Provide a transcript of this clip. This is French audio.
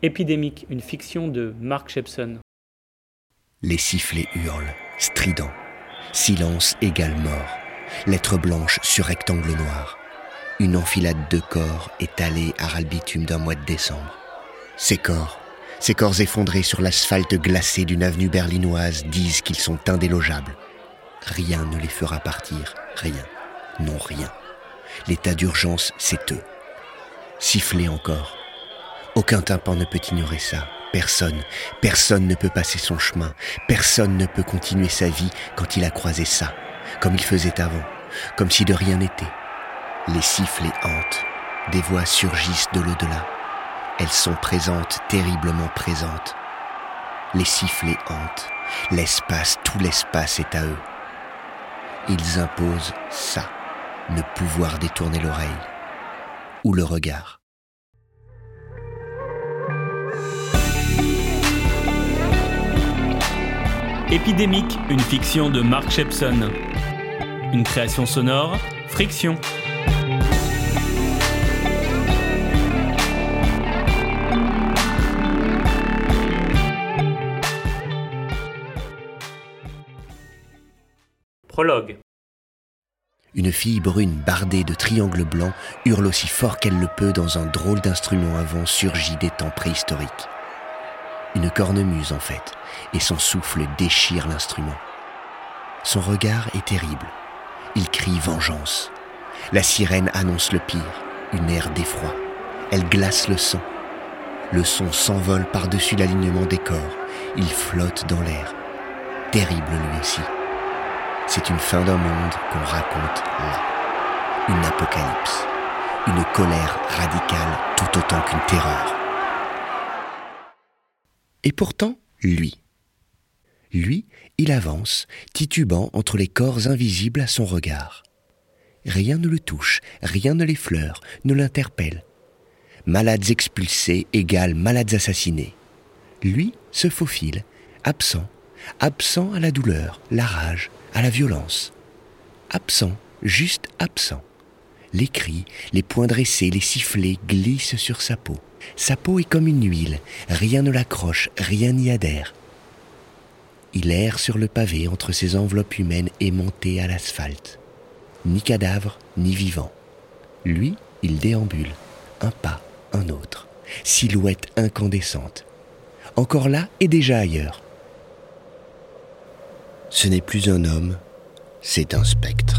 Épidémique, une fiction de Mark Shepson. Les sifflets hurlent, stridents. Silence égale mort. Lettre blanche sur rectangle noir. Une enfilade de corps étalés à ras bitume d'un mois de décembre. Ces corps, ces corps effondrés sur l'asphalte glacé d'une avenue berlinoise disent qu'ils sont indélogeables. Rien ne les fera partir, rien. Non, rien. L'état d'urgence, c'est eux. Siffler encore, aucun tympan ne peut ignorer ça. Personne, personne ne peut passer son chemin. Personne ne peut continuer sa vie quand il a croisé ça, comme il faisait avant, comme si de rien n'était. Les sifflets hantent. Des voix surgissent de l'au-delà. Elles sont présentes, terriblement présentes. Les sifflets hantent. L'espace, tout l'espace est à eux. Ils imposent ça, ne pouvoir détourner l'oreille ou le regard. Épidémique, une fiction de Mark Shepson. Une création sonore, Friction. Prologue. Une fille brune bardée de triangles blancs hurle aussi fort qu'elle le peut dans un drôle d'instrument avant surgi des temps préhistoriques une cornemuse en fait, et son souffle déchire l'instrument. Son regard est terrible. Il crie vengeance. La sirène annonce le pire, une ère d'effroi. Elle glace le sang. Le son s'envole par-dessus l'alignement des corps. Il flotte dans l'air. Terrible lui aussi. C'est une fin d'un monde qu'on raconte là. Une apocalypse. Une colère radicale tout autant qu'une terreur. Et pourtant, lui. Lui, il avance, titubant entre les corps invisibles à son regard. Rien ne le touche, rien ne l'effleure, ne l'interpelle. Malades expulsés égale malades assassinés. Lui se faufile, absent, absent à la douleur, la rage, à la violence. Absent, juste absent. Les cris, les poings dressés, les sifflets glissent sur sa peau. Sa peau est comme une huile, rien ne l'accroche, rien n'y adhère. Il erre sur le pavé entre ses enveloppes humaines aimantées à l'asphalte. Ni cadavre, ni vivant. Lui, il déambule, un pas, un autre, silhouette incandescente. Encore là et déjà ailleurs. Ce n'est plus un homme, c'est un spectre.